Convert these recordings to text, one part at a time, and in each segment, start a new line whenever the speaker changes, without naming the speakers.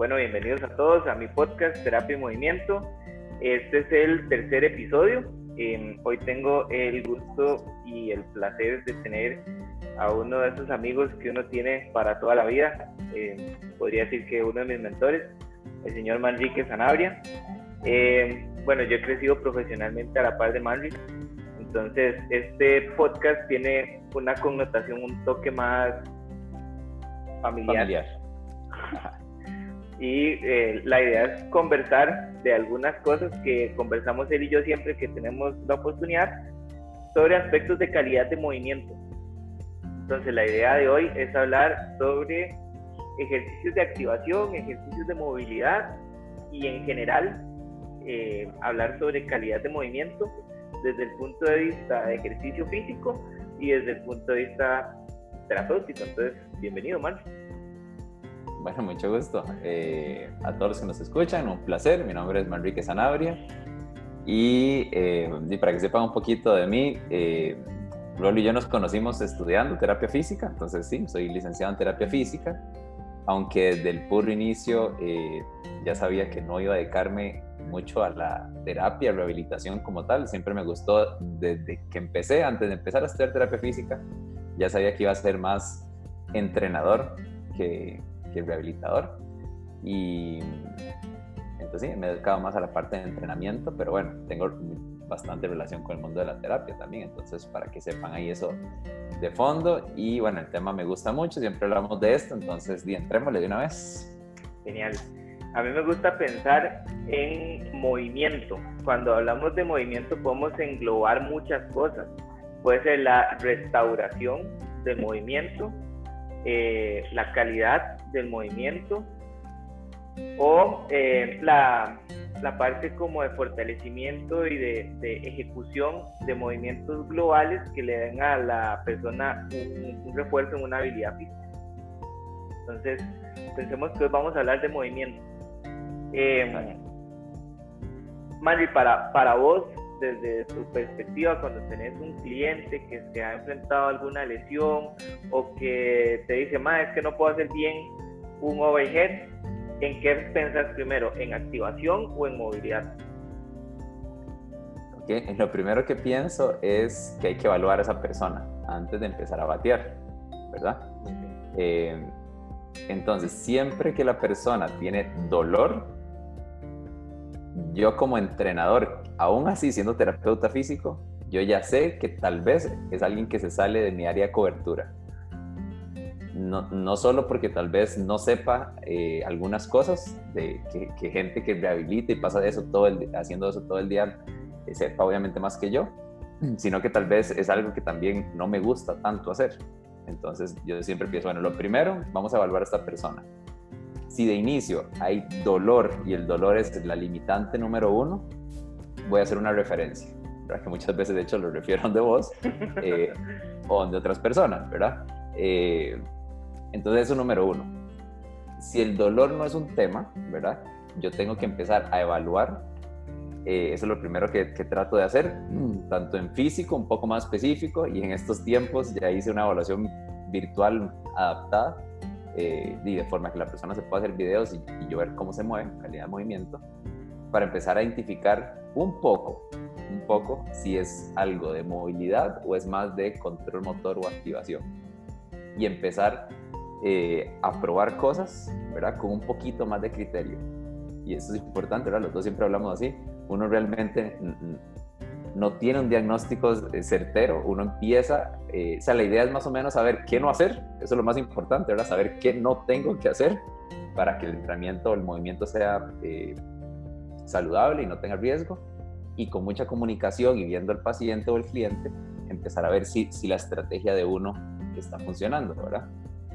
Bueno, bienvenidos a todos a mi podcast Terapia y Movimiento. Este es el tercer episodio. Em, hoy tengo el gusto y el placer de tener a uno de esos amigos que uno tiene para toda la vida. Em, podría decir que uno de mis mentores, el señor Manrique Sanabria. Em, bueno, yo he crecido profesionalmente a la par de Manrique. Entonces, este podcast tiene una connotación, un toque más familiar. Y eh, la idea es conversar de algunas cosas que conversamos él y yo siempre que tenemos la oportunidad sobre aspectos de calidad de movimiento. Entonces la idea de hoy es hablar sobre ejercicios de activación, ejercicios de movilidad y en general eh, hablar sobre calidad de movimiento desde el punto de vista de ejercicio físico y desde el punto de vista terapéutico. Entonces, bienvenido, Manuel.
Bueno, mucho gusto. Eh, a todos los que nos escuchan, un placer. Mi nombre es Manrique Sanabria. Y, eh, y, para que sepan un poquito de mí, eh, y yo nos conocimos estudiando terapia física. Entonces, sí, soy licenciado en terapia física. Aunque desde el puro inicio eh, ya sabía que no iba a dedicarme mucho a la terapia, rehabilitación como tal. Siempre me gustó desde que empecé, antes de empezar a estudiar terapia física, ya sabía que iba a ser más entrenador que, que rehabilitador. Y entonces sí, me he dedicado más a la parte de entrenamiento, pero bueno, tengo bastante relación con el mundo de la terapia también, entonces para que sepan ahí eso de fondo. Y bueno, el tema me gusta mucho, siempre hablamos de esto, entonces di, entrémosle de una vez.
Genial. A mí me gusta pensar en movimiento. Cuando hablamos de movimiento podemos englobar muchas cosas. Puede ser la restauración del movimiento, eh, la calidad del movimiento o eh, la, la, parte como de fortalecimiento y de, de, ejecución de movimientos globales que le den a la persona un, refuerzo en una habilidad física. Entonces, pensemos que hoy vamos a hablar de movimiento. Eh, para, para vos, desde tu perspectiva cuando tenés un cliente que se ha enfrentado a alguna lesión o que te dice, más es que no puedo hacer bien un overhead, ¿en qué pensas primero? ¿En activación o en movilidad?
Okay. Lo primero que pienso es que hay que evaluar a esa persona antes de empezar a batear, ¿verdad? Eh, entonces, siempre que la persona tiene dolor, yo como entrenador, aún así siendo terapeuta físico, yo ya sé que tal vez es alguien que se sale de mi área de cobertura. No, no solo porque tal vez no sepa eh, algunas cosas, de que, gente que rehabilita y pasa de eso todo el, haciendo eso todo el día eh, sepa obviamente más que yo, sino que tal vez es algo que también no me gusta tanto hacer. Entonces yo siempre pienso, bueno, lo primero, vamos a evaluar a esta persona si de inicio hay dolor y el dolor es la limitante número uno, voy a hacer una referencia, ¿verdad? que muchas veces de hecho lo refiero de vos eh, o de otras personas, ¿verdad? Eh, entonces eso número uno. Si el dolor no es un tema, ¿verdad? Yo tengo que empezar a evaluar. Eh, eso es lo primero que, que, trato de hacer, tanto en físico, un poco más específico, y en estos tiempos ya hice una evaluación virtual adaptada eh, y de forma que la persona se pueda hacer videos y, yo ver cómo se mueve, calidad de movimiento, para empezar a identificar un poco, un poco si es algo de movilidad o es más de control motor o activación. Y empezar eh, a probar cosas, ¿verdad? Con un poquito más de criterio. Y eso es importante, ¿verdad? Los dos siempre hablamos así. Uno realmente no tiene un diagnóstico eh, certero, uno empieza, eh, o sea, la idea es más o menos saber qué no hacer, eso es lo más importante, ¿verdad? Saber qué no tengo que hacer para que el entrenamiento el movimiento sea eh, saludable y no tenga riesgo. Y con mucha comunicación y viendo al paciente o el cliente, empezar a ver si, si la estrategia de uno está funcionando, ¿verdad?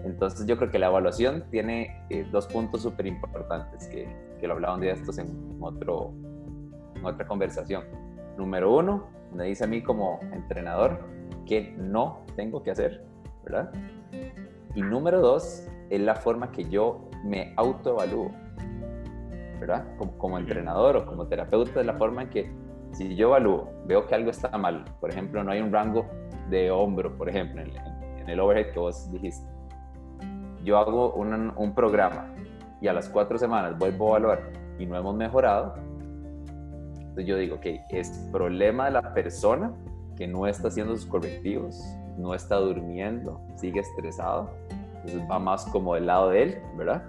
Entonces yo creo que la evaluación tiene dos puntos súper importantes, que, que, lo hablaban de estos en, otro, en otra conversación número uno, me dice a mí como entrenador que no tengo que hacer, ¿verdad? Y número dos, es la forma que yo me autoevalúo, ¿verdad? Como, entrenador o como terapeuta, es la forma en que si yo evalúo, veo que algo está mal, por ejemplo, no hay un rango de hombro, por ejemplo, en, el overhead que vos dijiste. Yo hago un, un programa y a las cuatro semanas vuelvo a evaluar y no hemos mejorado, entonces yo digo, ok, es problema de la persona que no está haciendo sus correctivos, no está durmiendo, sigue estresado, entonces va más como del lado de él, ¿verdad?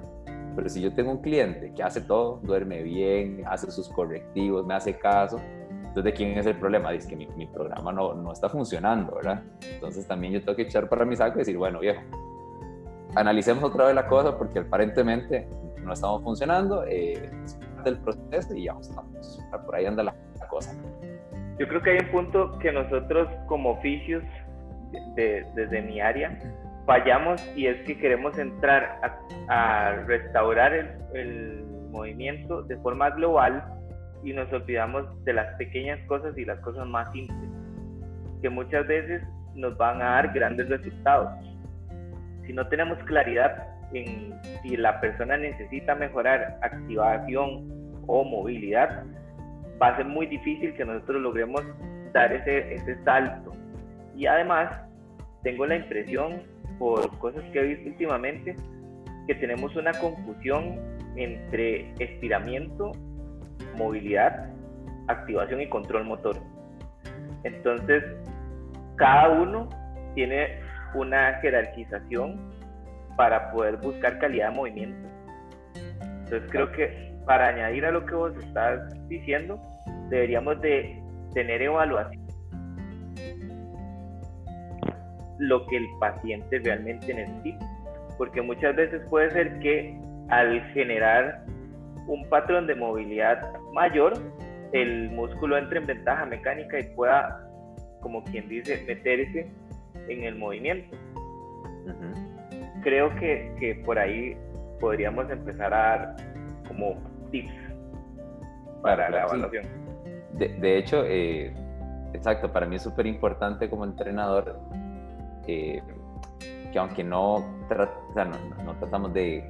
Pero si yo tengo un cliente que hace todo, duerme bien, hace sus correctivos, me hace caso, entonces ¿de quién es el problema? Dice que mi, mi programa no, no está funcionando, ¿verdad? Entonces también yo tengo que echar para mi saco y decir, bueno, viejo, analicemos otra vez la cosa porque aparentemente no estamos funcionando, eh, del proceso y ya estamos. Por ahí anda la, cosa.
Yo creo que hay un punto que nosotros como oficios, desde mi área, fallamos y es que queremos entrar a, restaurar el, el, movimiento de forma global y nos olvidamos de las pequeñas cosas y las cosas más simples, que muchas veces nos van a dar grandes resultados si no tenemos claridad en si la persona necesita mejorar activación o movilidad, va a ser muy difícil que nosotros logremos dar ese, ese salto. Y además, tengo la impresión, por cosas que he visto últimamente, que tenemos una confusión entre estiramiento, movilidad, activación y control motor. Entonces, cada uno tiene una jerarquización para poder buscar calidad de movimiento. Entonces creo que para añadir a lo que vos estás diciendo, deberíamos de tener evaluación lo que el paciente realmente necesita. Porque muchas veces puede ser que al generar un patrón de movilidad mayor, el músculo entre en ventaja mecánica y pueda, como quien dice, meterse en el movimiento. Creo que, que, por ahí podríamos empezar a dar como tips para la evaluación.
De, hecho, eh, exacto, para mí es súper importante como entrenador eh, que aunque no, no, tratamos de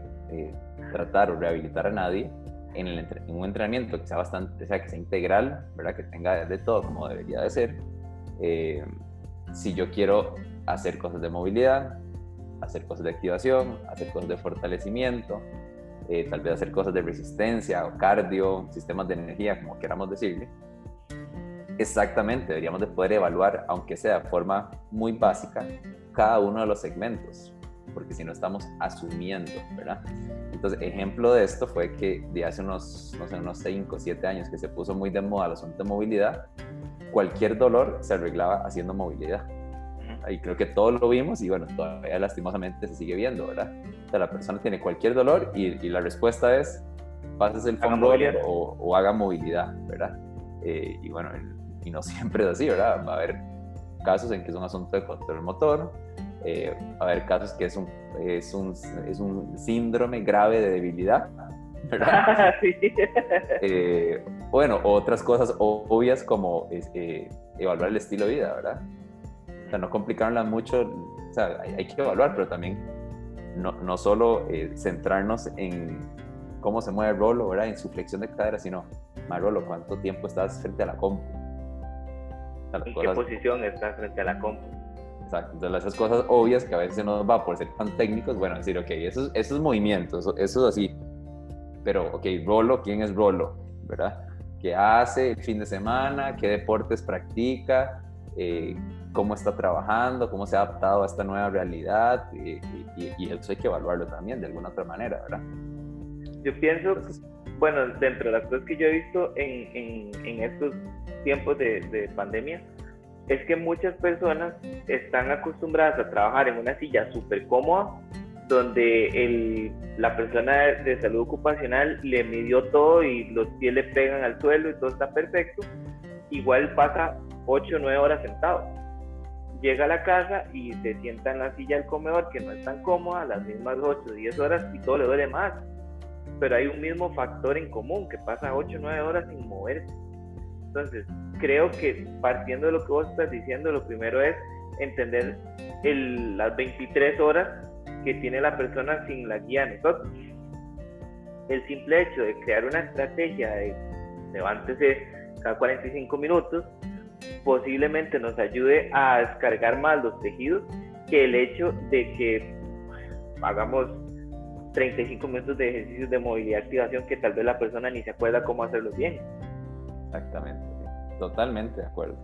tratar o rehabilitar a nadie, en, el, en, un entrenamiento que sea bastante, sea, que sea integral, ¿verdad? que tenga de todo como debería de ser, eh, si yo quiero hacer cosas de movilidad, hacer cosas de activación, hacer cosas de fortalecimiento, eh, tal vez hacer cosas de resistencia o cardio, sistemas de energía, como queramos decirle. Exactamente, deberíamos de poder evaluar, aunque sea de forma muy básica, cada uno de los segmentos, porque si no estamos asumiendo, ¿verdad? Entonces, ejemplo de esto fue que de hace unos, no sé, unos 5 o 7 años que se puso muy de moda el asunto de movilidad, cualquier dolor se arreglaba haciendo movilidad. Y creo que todos lo vimos y bueno, todavía lastimosamente se sigue viendo, ¿verdad? O sea, la persona tiene cualquier dolor y, y la respuesta es, pases el roller o, o, haga movilidad, ¿verdad? Eh, y bueno, y no siempre es así, ¿verdad? Va a haber casos en que es un asunto de control motor, eh, va a haber casos que es un, es un, es un síndrome grave de debilidad, ¿verdad? sí. eh, bueno, otras cosas obvias como eh, evaluar el estilo de vida, ¿verdad? O sea, no complicarla mucho, o sea, hay, que evaluar, pero también no, no solo eh, centrarnos en cómo se mueve el rolo, ¿verdad? En su flexión de cadera, sino, más rolo, ¿cuánto tiempo estás frente a la compu?
¿En qué posición estás frente a la compu?
Exacto, entonces esas cosas obvias que a veces nos va por ser tan técnicos, bueno, decir, ok, esos, esos movimientos, eso es así, pero, ok, Rolo, ¿quién es Rolo? ¿Verdad? ¿Qué hace el fin de semana? ¿Qué deportes practica? Eh, ¿Cómo está trabajando? ¿Cómo se ha adaptado a esta nueva realidad? Y, eso hay que evaluarlo también de alguna otra manera, ¿verdad?
Yo pienso, bueno, dentro de las cosas que yo he visto en, en, estos tiempos de, de pandemia, es que muchas personas están acostumbradas a trabajar en una silla súper cómoda donde el, la persona de, salud ocupacional le midió todo y los pies le pegan al suelo y todo está perfecto, igual pasa 8 o 9 horas sentado. Llega a la casa y se sienta en la silla del comedor que no es tan cómoda, las mismas 8 o 10 horas y todo le duele más. Pero hay un mismo factor en común que pasa 8 o 9 horas sin moverse. Entonces, creo que partiendo de lo que vos estás diciendo, lo primero es entender el, las 23 horas que tiene la persona sin la guía de nosotros. El simple hecho de crear una estrategia de levántese cada 45 minutos posiblemente nos ayude a descargar más los tejidos que el hecho de que hagamos 35 minutos de ejercicios de movilidad y activación que tal vez la persona ni se acuerda cómo hacerlos bien.
Exactamente, totalmente de acuerdo.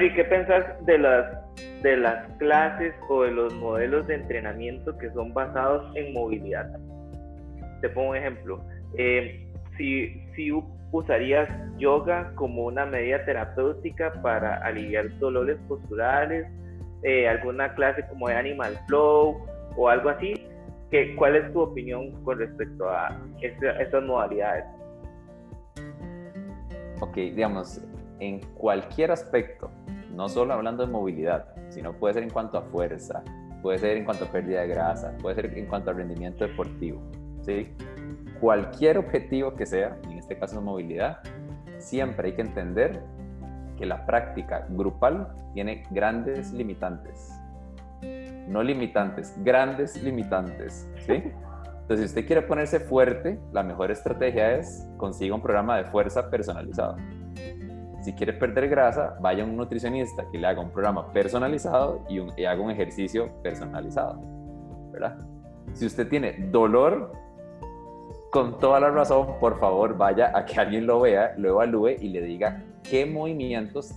¿y qué pensás de las, de las clases o de los modelos de entrenamiento que son basados en movilidad? Te pongo un ejemplo. Eh, si, si usarías yoga como una medida terapéutica para aliviar dolores posturales, eh, alguna clase como de Animal Flow o algo así, ¿qué, ¿cuál es tu opinión con respecto a estas modalidades?
Ok, digamos, en cualquier aspecto, no solo hablando de movilidad, sino puede ser en cuanto a fuerza, puede ser en cuanto a pérdida de grasa, puede ser en cuanto a rendimiento deportivo, ¿sí? Cualquier objetivo que sea, este caso movilidad, siempre hay que entender que la práctica grupal tiene grandes limitantes. No limitantes, grandes limitantes, ¿sí? Entonces, si usted quiere ponerse fuerte, la mejor estrategia es consiga un programa de fuerza personalizado. Si quiere perder grasa, vaya a un nutricionista que le haga un programa personalizado y, y haga un ejercicio personalizado, ¿verdad? Si usted tiene dolor, con toda la razón, por favor, vaya a que alguien lo vea, lo evalúe y le diga qué movimientos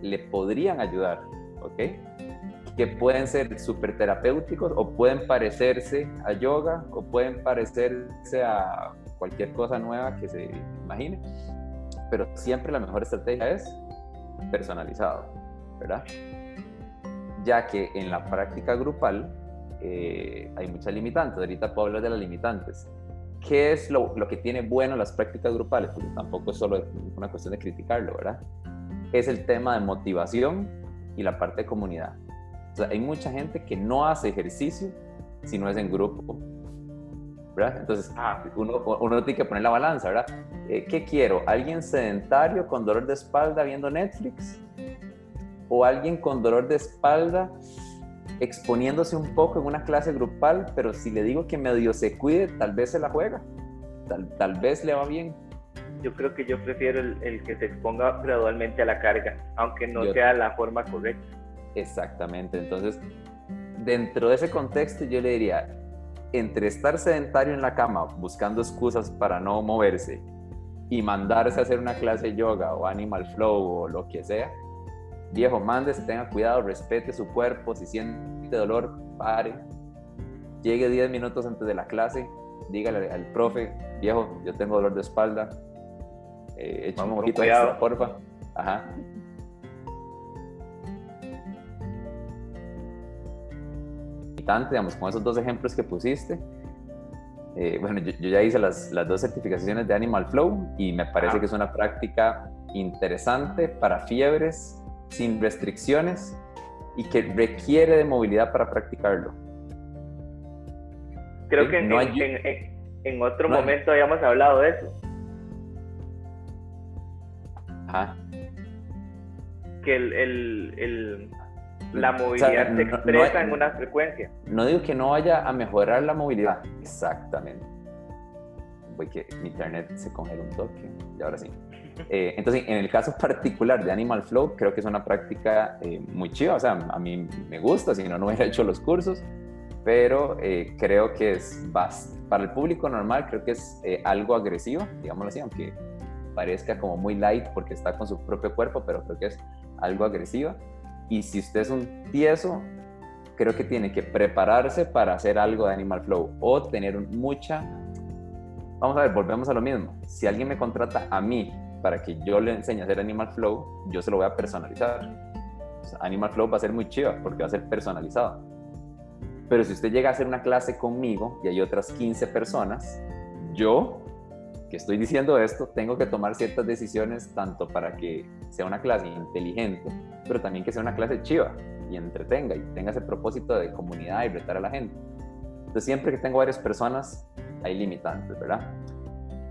le podrían ayudar, ¿ok? Que pueden ser súper terapéuticos o pueden parecerse a yoga o pueden parecerse a cualquier cosa nueva que se imagine. Pero siempre la mejor estrategia es personalizado, ¿verdad? Ya que en la práctica grupal eh, hay muchas limitantes. Ahorita puedo hablar de las limitantes. ¿Qué es lo, lo, que tiene bueno las prácticas grupales? Porque tampoco es solo una cuestión de criticarlo, ¿verdad? Es el tema de motivación y la parte de comunidad. O sea, hay mucha gente que no hace ejercicio si no es en grupo, ¿verdad? Entonces, ah. uno, uno tiene que poner la balanza, ¿verdad? Eh, ¿Qué quiero? ¿Alguien sedentario con dolor de espalda viendo Netflix? ¿O alguien con dolor de espalda exponiéndose un poco en una clase grupal, pero si le digo que medio se cuide, tal vez se la juega, tal, tal vez le va bien.
Yo creo que yo prefiero el, que se exponga gradualmente a la carga, aunque no sea la forma correcta.
Exactamente, entonces dentro de ese contexto yo le diría, entre estar sedentario en la cama buscando excusas para no moverse y mandarse a hacer una clase de yoga o animal flow o lo que sea, viejo, mándese, tenga cuidado, respete su cuerpo, si siente dolor, pare, llegue 10 minutos antes de la clase, dígale al profe, viejo, yo tengo dolor de espalda, eh, un poquito extra, porfa. Ajá. digamos, con esos dos ejemplos que pusiste. Eh, bueno, yo, ya hice las, las, dos certificaciones de Animal Flow y me parece que es una práctica interesante para fiebres sin restricciones y que requiere de movilidad para practicarlo.
Creo que en, otro momento habíamos hablado de eso. Que el, la movilidad se expresa en una frecuencia.
No digo que no vaya a mejorar la movilidad. Exactamente. Voy que mi internet se congela un toque y ahora sí. Eh, entonces, en el caso particular de Animal Flow, creo que es una práctica eh, muy chiva, o sea, a mí me gusta, si no, no hubiera hecho los cursos, pero eh, creo que es para el público normal, creo que es algo agresivo, digámoslo así, aunque parezca como muy light porque está con su propio cuerpo, pero creo que es algo agresiva. Y si usted es un tieso, creo que tiene que prepararse para hacer algo de Animal Flow o tener mucha... Vamos a ver, volvemos a lo mismo. Si alguien me contrata a mí para que yo le enseñe a hacer Animal Flow, yo se lo voy a personalizar. Animal Flow va a ser muy chiva porque va a ser personalizado. Pero si usted llega a hacer una clase conmigo y hay otras 15 personas, yo, que estoy diciendo esto, tengo que tomar ciertas decisiones tanto para que sea una clase inteligente, pero también que sea una clase chiva y entretenga y tenga ese propósito de comunidad y retar a la gente. Entonces, siempre que tengo varias personas, hay limitantes, ¿verdad?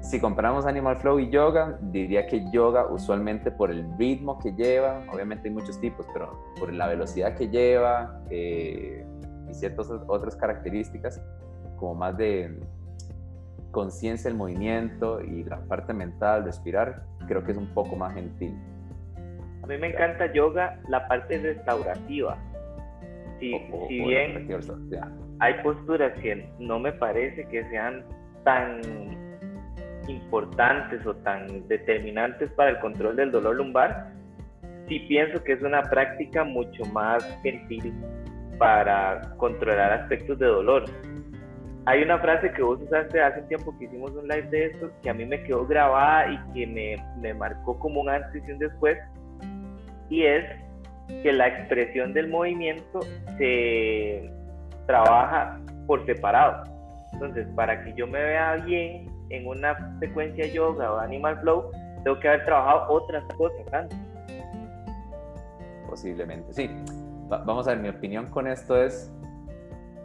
Si comparamos Animal Flow y yoga, diría que yoga usualmente por el ritmo que lleva, obviamente hay muchos tipos, pero por la velocidad que lleva eh, y ciertas otras características, como más de conciencia del movimiento y la parte mental, respirar, creo que es un poco más gentil.
A mí me encanta yoga la parte restaurativa, si, bien hay posturas que no me parece que sean tan importantes o tan determinantes para el control del dolor lumbar, sí pienso que es una práctica mucho más gentil para controlar aspectos de dolor. Hay una frase que vos usaste hace un tiempo que hicimos un live de esto, que a mí me quedó grabada y que me, me marcó como un antes y un después, y es que la expresión del movimiento se trabaja por separado. Entonces, para que yo me vea bien en una secuencia yoga o animal flow, tengo que haber trabajado otras cosas antes.
Posiblemente, sí. vamos a ver, mi opinión con esto es,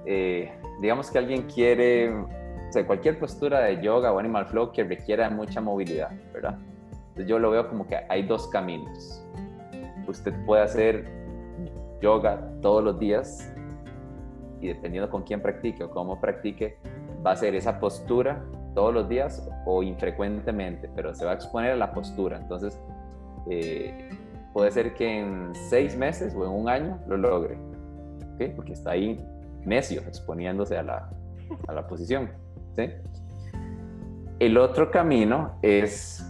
eh, digamos que alguien quiere, o sea, cualquier postura de yoga o animal flow que requiera mucha movilidad, ¿verdad? Entonces yo lo veo como que hay dos caminos. Usted puede hacer yoga todos los días y dependiendo con quién practique o cómo practique, va a ser esa postura todos los días o infrecuentemente, pero se va a exponer a la postura. Entonces, eh, puede ser que en seis meses o en un año lo logre, porque está ahí necio exponiéndose a la, a la posición. El otro camino es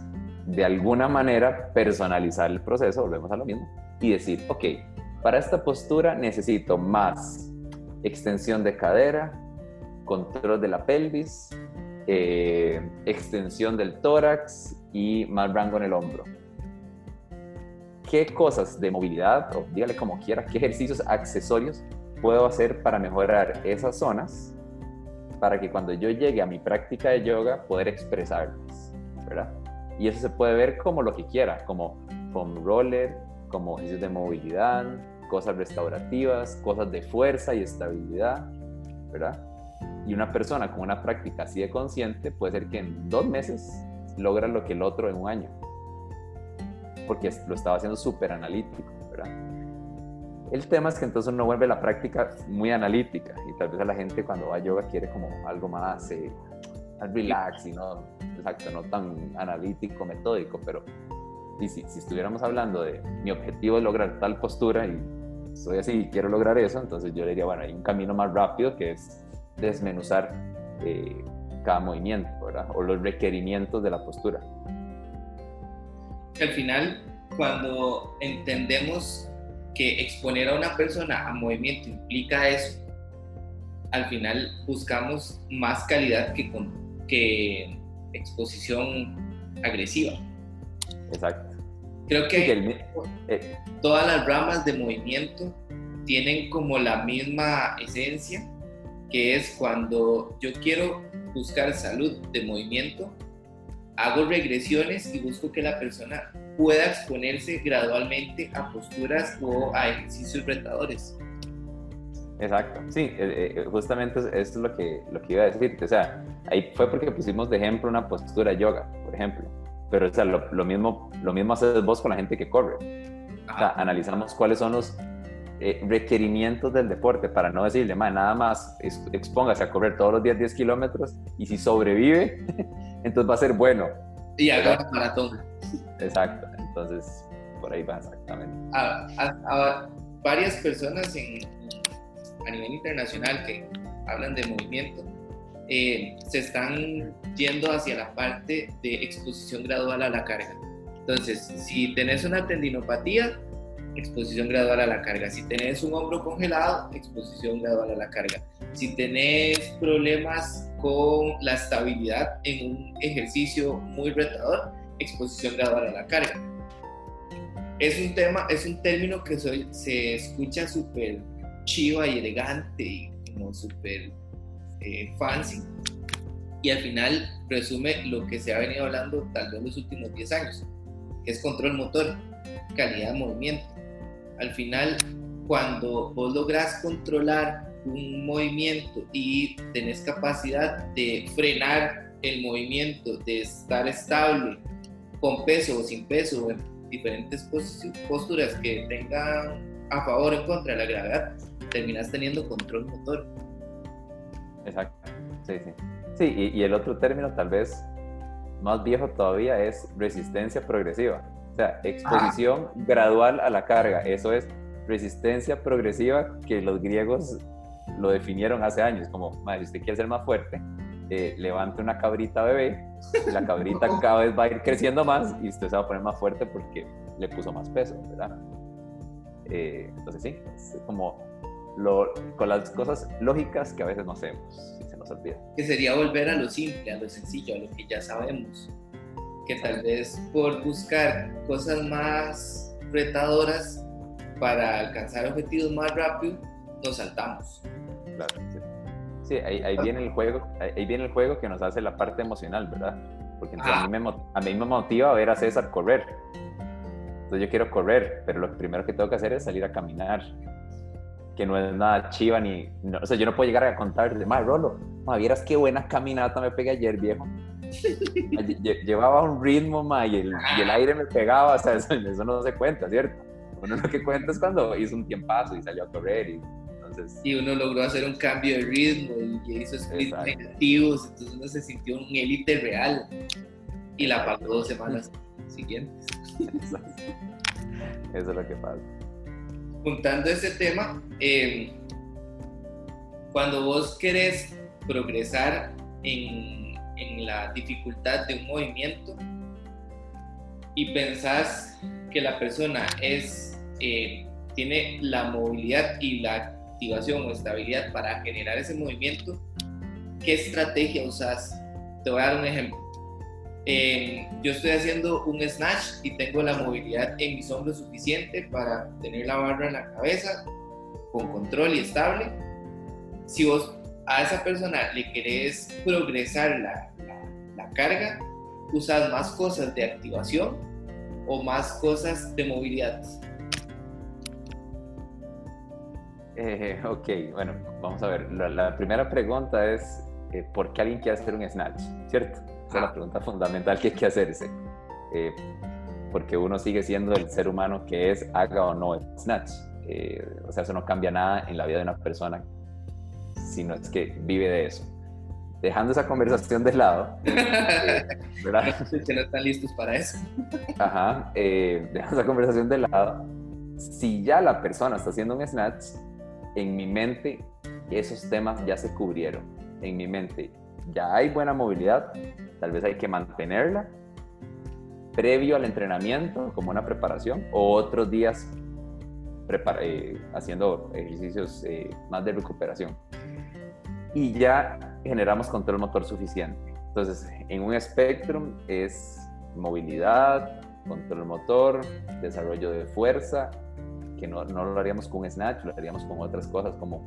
de alguna manera personalizar el proceso, volvemos a lo mismo, y decir, ok, para esta postura necesito más extensión de cadera, control de la pelvis, eh, extensión del tórax y más rango en el hombro. ¿Qué cosas de movilidad, o dígale como quiera, qué ejercicios accesorios puedo hacer para mejorar esas zonas para que cuando yo llegue a mi práctica de yoga poder expresarlas, ¿verdad? Y eso se puede ver como lo que quiera, como foam roller, como ejercicios de movilidad, cosas restaurativas, cosas de fuerza y estabilidad, ¿verdad? Y una persona con una práctica así de consciente puede ser que en dos meses logra lo que el otro en un año, porque lo estaba haciendo súper analítico, ¿verdad? El tema es que entonces uno vuelve la práctica muy analítica y tal vez a la gente cuando va a yoga quiere como algo más, eh, relax y no, exacto, no tan analítico, metódico, pero y si, si, estuviéramos hablando de mi objetivo es lograr tal postura y soy así y quiero lograr eso, entonces yo diría, bueno, hay un camino más rápido que es desmenuzar eh, cada movimiento, ¿verdad? O los requerimientos de la postura.
Al final, cuando entendemos que exponer a una persona a movimiento implica eso, al final buscamos más calidad que, con, que exposición agresiva.
Exacto.
Creo que eh, todas las ramas de movimiento tienen como la misma esencia que es cuando yo quiero buscar salud de movimiento, hago regresiones y busco que la persona pueda exponerse gradualmente a posturas o a ejercicios retadores.
Exacto, sí, eh, eh, justamente eso es lo que, lo que iba a decir. O sea, ahí fue porque pusimos de ejemplo una postura yoga, por ejemplo. Pero o sea, lo, mismo, lo mismo haces vos con la gente que corre. O sea, analizamos cuáles son los eh, requerimientos del deporte para no decirle, más nada más expóngase a correr todos los días 10 kilómetros y si sobrevive, entonces va a ser bueno.
Y haga maratón.
Exacto, entonces por ahí va exactamente.
A, varias personas en, a nivel internacional que hablan de movimiento eh, se están yendo hacia la parte de exposición gradual a la carga. Entonces, si tenés una tendinopatía, exposición gradual a la carga. Si tenés un hombro congelado, exposición gradual a la carga. Si tenés problemas con la estabilidad en un ejercicio muy retador, exposición gradual a la carga. Es un tema, es un término que se escucha súper chiva y elegante y como súper eh, fancy y al final resume lo que se ha venido hablando tal vez los últimos 10 años, que es control motor, calidad de movimiento al final, cuando vos lográs controlar un movimiento y tenés capacidad de frenar el movimiento, de estar estable con peso o sin peso, en diferentes posturas que tengan a favor o contra la gravedad, terminás teniendo control motor.
Exacto, sí, sí. Sí, y, el otro término tal vez más viejo todavía es resistencia progresiva sea, exposición gradual a la carga. Eso es resistencia progresiva que los griegos lo definieron hace años, como, si usted quiere ser más fuerte, eh, levante una cabrita bebé, y la cabrita cada vez va a ir creciendo más y usted se va a poner más fuerte porque le puso más peso, ¿verdad? Eh, entonces sí, es como lo, con las cosas lógicas que a veces no hacemos y se nos olvida.
Que sería volver a lo simple, a lo sencillo, a lo que ya sabemos. Que tal vez por buscar cosas más retadoras para alcanzar objetivos más rápido, nos saltamos.
Claro, sí. ahí, viene el juego, ahí viene el juego que nos hace la parte emocional, ¿verdad? Porque a, mí me, a mí me motiva ver a César correr. Entonces yo quiero correr, pero lo primero que tengo que hacer es salir a caminar. Que no es nada chiva ni... o sea, yo no puedo llegar a contar, más Rolo, ma, vieras qué buena caminata me pegué ayer, viejo. Llevaba un ritmo, ma, y el, aire me pegaba, o sea, eso, no se cuenta, ¿cierto? Uno lo que cuenta es cuando hizo un tiempazo y salió a correr y entonces...
Y uno logró hacer un cambio de ritmo y hizo splits negativos, entonces uno se sintió un élite real y la pagó dos semanas siguientes.
Eso, es lo que pasa.
Juntando ese tema, em, cuando vos querés progresar en en la dificultad de un movimiento y pensás que la persona es, eh, tiene la movilidad y la activación o estabilidad para generar ese movimiento, ¿qué estrategia usas? Te voy a dar un ejemplo. yo estoy haciendo un snatch y tengo la movilidad en mis hombros suficiente para tener la barra en la cabeza con control y estable. Si vos a esa persona le querés progresar la, la carga, usas más cosas de activación o más cosas de movilidad?
Eh, ok, bueno, vamos a ver. La, primera pregunta es, eh, ¿por qué alguien quiere hacer un snatch? ¿Cierto? Esa es la ah. pregunta fundamental que hay que hacerse. Eh, porque uno sigue siendo el ser humano que es, haga o no el snatch. o sea, eso no cambia nada en la vida de una persona, sino es que vive de eso dejando esa conversación de lado,
eh, ¿verdad? Que no están listos para eso.
Ajá, eh, dejando esa conversación de lado, si ya la persona está haciendo un snatch, en mi mente esos temas ya se cubrieron. En mi mente ya hay buena movilidad, tal vez hay que mantenerla previo al entrenamiento como una preparación o otros días eh, haciendo ejercicios eh, más de recuperación. Y ya generamos control motor suficiente. Entonces, en un espectrum es movilidad, control motor, desarrollo de fuerza, que no, no lo haríamos con snatch, lo haríamos con otras cosas como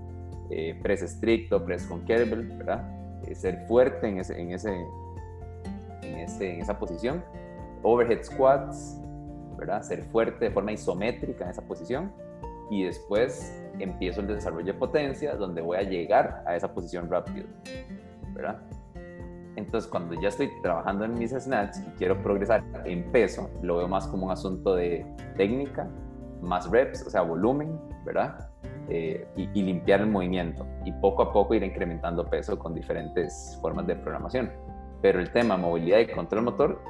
eh, press estricto, press con kettlebell, ¿verdad? Eh, ser fuerte en, ese, en, ese, en, ese, en esa posición. Overhead squats, ¿verdad? Ser fuerte de forma isométrica en esa posición. Y después empiezo el desarrollo de potencia, donde voy a llegar a esa posición rápido, ¿verdad? Entonces, cuando ya estoy trabajando en mis snatch y quiero progresar en peso, lo veo más como un asunto de técnica, más reps, o sea, volumen, ¿verdad? Eh, y, y, limpiar el movimiento y poco a poco ir incrementando peso con diferentes formas de programación. Pero el tema movilidad y control motor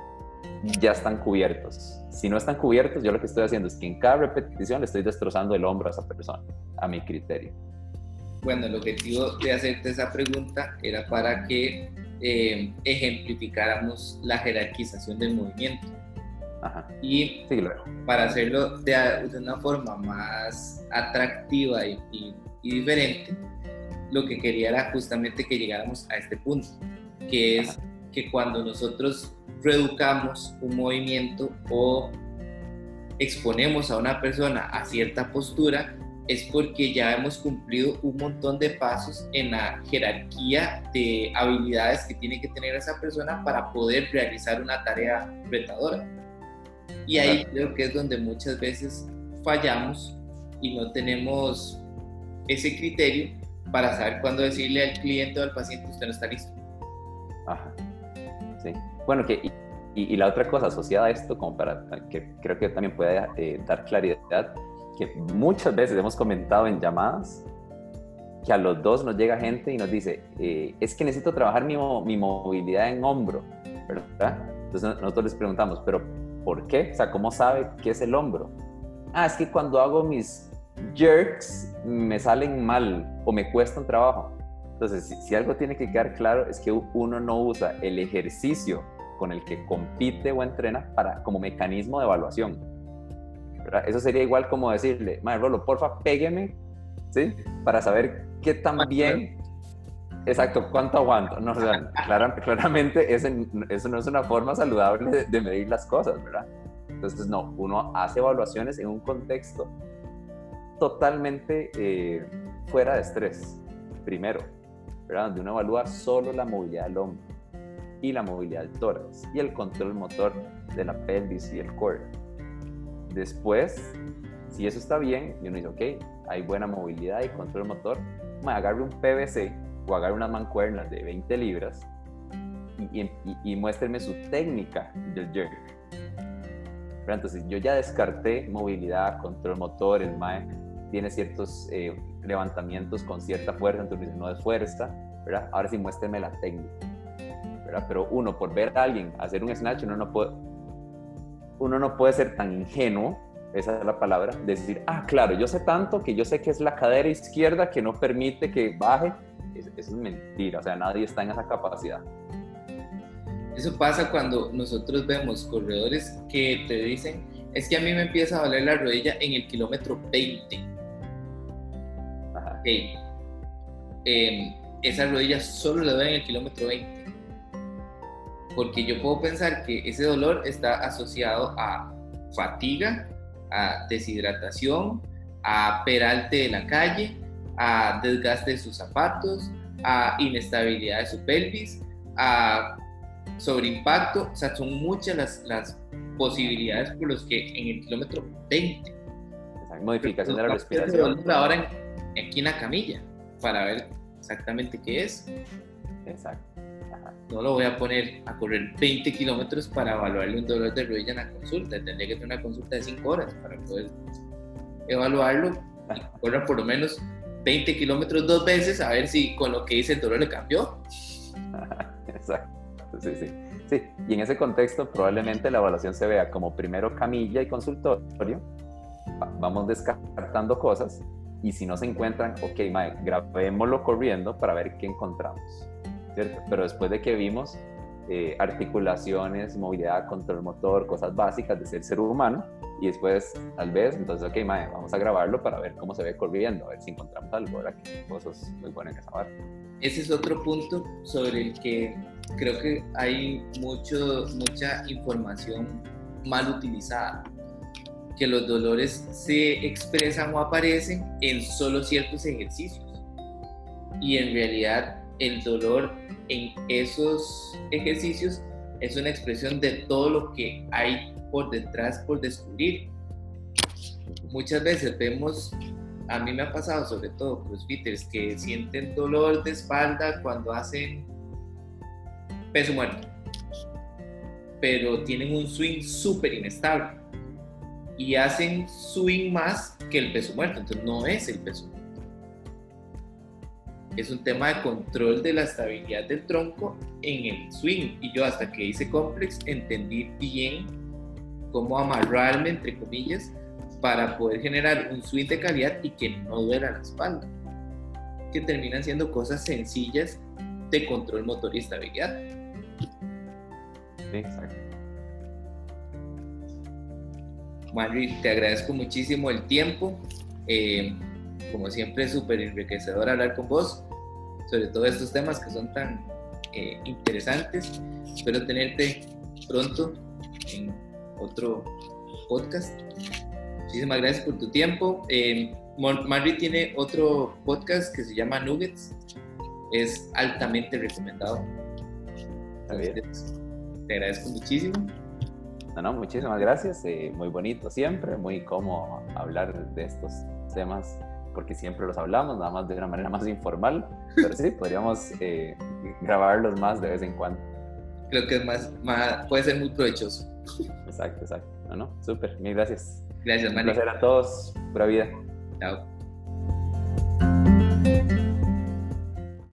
ya están cubiertos. Si no están cubiertos, yo lo que estoy haciendo es que en cada repetición le estoy destrozando el hombro a esa persona, a mi criterio.
Bueno, el objetivo de hacerte esa pregunta era para que eh, ejemplificáramos la jerarquización del movimiento. Y para hacerlo de, una forma más atractiva y, y, diferente, lo que quería era justamente que llegáramos a este punto, que es que cuando nosotros reeducamos un movimiento o exponemos a una persona a cierta postura, es porque ya hemos cumplido un montón de pasos en la jerarquía de habilidades que tiene que tener esa persona para poder realizar una tarea retadora. Y ahí creo que es donde muchas veces fallamos y no tenemos ese criterio para saber cuándo decirle al cliente o al paciente usted no está listo.
Ajá. Sí. Bueno, que, y, la otra cosa asociada a esto, como para que creo que también puede eh, dar claridad, que muchas veces hemos comentado en llamadas que a los dos nos llega gente y nos dice, eh, es que necesito trabajar mi, mi, movilidad en hombro, ¿verdad? Entonces nosotros les preguntamos, pero ¿por qué? O sea, ¿cómo sabe qué es el hombro? Ah, es que cuando hago mis jerks me salen mal o me cuestan trabajo. Entonces, si, algo tiene que quedar claro es que uno no usa el ejercicio con el que compite o entrena para, como mecanismo de evaluación. Eso sería igual como decirle, madre Rolo, porfa, pégueme, ¿sí? Para saber qué tan bien, exacto, cuánto aguanto. No, claramente eso no es una forma saludable de medir las cosas, ¿verdad? Entonces, no, uno hace evaluaciones en un contexto totalmente eh, fuera de estrés, primero, Donde uno evalúa solo la movilidad del hombro y la movilidad del tórax y el control motor de la pelvis y el core. Después, si eso está bien, y uno dice, ok, hay buena movilidad y control motor, me agarre un PVC o agarre unas mancuernas de 20 libras y, y, muéstreme su técnica del jerk entonces yo ya descarté movilidad, control motor, el MAE tiene ciertos eh, levantamientos con cierta fuerza, entonces no es fuerza, ¿verdad? Ahora sí muéstreme la técnica, ¿verdad? Pero uno, por ver a alguien hacer un snatch, uno no puede, uno no puede ser tan ingenuo, esa es la palabra, decir, ah, claro, yo sé tanto que yo sé que es la cadera izquierda que no permite que baje. Eso es mentira, o sea, nadie está en esa capacidad.
Eso pasa cuando nosotros vemos corredores que te dicen, es que a mí me empieza a doler la rodilla en el kilómetro 20. Ajá. Em, esa rodilla solo le duele en el kilómetro 20. Porque yo puedo pensar que ese dolor está asociado a fatiga, a deshidratación, a peralte de la calle, a desgaste de sus zapatos, a inestabilidad de su pelvis, a sobre impacto, o sea, son muchas las, las posibilidades por las que en el kilómetro 20.
modificación de la respiración.
Ahora aquí en la camilla para ver exactamente qué es.
Exacto.
No lo voy a poner a correr 20 kilómetros para evaluarle un dolor de rodilla en la consulta. Tendría que tener una consulta de 5 horas para poder evaluarlo y correr por lo menos 20 kilómetros dos veces a ver si con lo que hice el dolor le cambió.
Exacto sí, sí. Sí, y en ese contexto probablemente la evaluación se vea como primero camilla y consultorio, vamos descartando cosas y si no se encuentran, ok, mae, grabémoslo corriendo para ver qué encontramos, ¿cierto? Pero después de que vimos eh, articulaciones, movilidad, control motor, cosas básicas de ser ser humano, y después tal vez, entonces, ok, mae, vamos a grabarlo para ver cómo se ve corriendo, a ver si encontramos algo, ¿verdad? Que cosas muy buenas en esa parte.
Ese es otro punto sobre el que creo que hay mucho, mucha información mal utilizada, que los dolores se expresan o aparecen en solo ciertos ejercicios. Y en realidad el dolor en esos ejercicios es una expresión de todo lo que hay por detrás por descubrir. Muchas veces vemos, a mí me ha pasado sobre todo crossfitters que sienten dolor de espalda cuando hacen peso muerto. Pero tienen un swing súper inestable. Y hacen swing más que el peso muerto. Entonces no es el peso muerto. Es un tema de control de la estabilidad del tronco en el swing. Y yo hasta que hice complex entendí bien cómo amarrarme, entre comillas, para poder generar un swing de calidad y que no duela la espalda. Que terminan siendo cosas sencillas de control motor y estabilidad.
Exacto.
Te agradezco muchísimo el tiempo. Eh, como siempre, es súper enriquecedor hablar con vos sobre todos estos temas que son tan eh, interesantes. Espero tenerte pronto en otro podcast. Muchísimas gracias por tu tiempo. Eh, tiene otro podcast que se llama Nuggets. Es altamente recomendado. Entonces, te agradezco muchísimo.
No, no, muchísimas gracias. Eh, muy bonito siempre, muy cómodo hablar de estos temas, porque siempre los hablamos, nada más de una manera más informal, pero sí, podríamos eh, grabarlos más de vez en cuando.
Creo que es más, más, puede ser muy provechoso.
Exacto, exacto. No, no, súper, mil gracias.
Gracias,
Un placer a todos. Pura vida.
Chao.